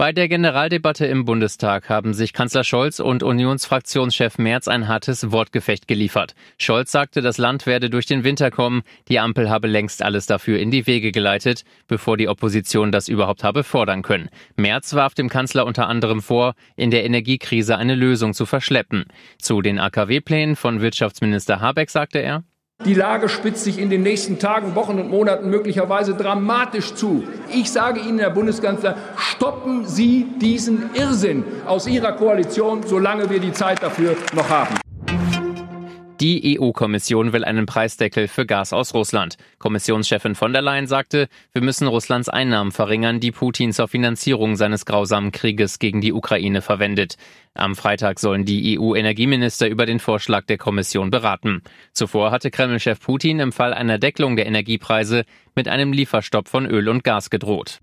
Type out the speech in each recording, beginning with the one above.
Bei der Generaldebatte im Bundestag haben sich Kanzler Scholz und Unionsfraktionschef Merz ein hartes Wortgefecht geliefert. Scholz sagte, das Land werde durch den Winter kommen, die Ampel habe längst alles dafür in die Wege geleitet, bevor die Opposition das überhaupt habe fordern können. Merz warf dem Kanzler unter anderem vor, in der Energiekrise eine Lösung zu verschleppen. Zu den AKW-Plänen von Wirtschaftsminister Habeck sagte er, die Lage spitzt sich in den nächsten Tagen, Wochen und Monaten möglicherweise dramatisch zu. Ich sage Ihnen, Herr Bundeskanzler, stoppen Sie diesen Irrsinn aus Ihrer Koalition, solange wir die Zeit dafür noch haben. Die EU-Kommission will einen Preisdeckel für Gas aus Russland. Kommissionschefin von der Leyen sagte, wir müssen Russlands Einnahmen verringern, die Putin zur Finanzierung seines grausamen Krieges gegen die Ukraine verwendet. Am Freitag sollen die EU-Energieminister über den Vorschlag der Kommission beraten. Zuvor hatte Kreml-Chef Putin im Fall einer Deckelung der Energiepreise mit einem Lieferstopp von Öl und Gas gedroht.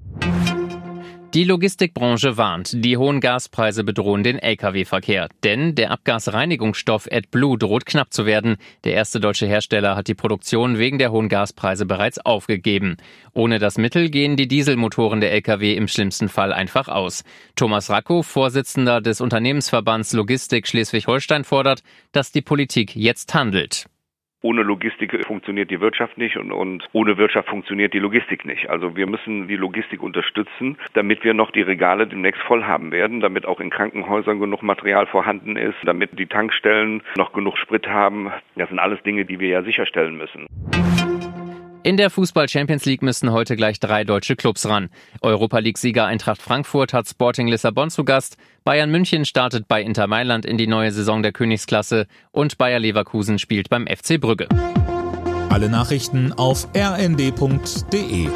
Die Logistikbranche warnt, die hohen Gaspreise bedrohen den Lkw-Verkehr. Denn der Abgasreinigungsstoff AdBlue droht knapp zu werden. Der erste deutsche Hersteller hat die Produktion wegen der hohen Gaspreise bereits aufgegeben. Ohne das Mittel gehen die Dieselmotoren der Lkw im schlimmsten Fall einfach aus. Thomas Racco, Vorsitzender des Unternehmensverbands Logistik Schleswig-Holstein, fordert, dass die Politik jetzt handelt ohne Logistik funktioniert die Wirtschaft nicht und, und ohne Wirtschaft funktioniert die Logistik nicht. Also wir müssen die Logistik unterstützen, damit wir noch die Regale demnächst voll haben werden, damit auch in Krankenhäusern genug Material vorhanden ist, damit die Tankstellen noch genug Sprit haben. Das sind alles Dinge, die wir ja sicherstellen müssen. In der Fußball Champions League müssen heute gleich drei deutsche Clubs ran. Europa League-Sieger Eintracht Frankfurt hat Sporting Lissabon zu Gast, Bayern München startet bei Inter Mailand in die neue Saison der Königsklasse und Bayer Leverkusen spielt beim FC Brügge. Alle Nachrichten auf rnd.de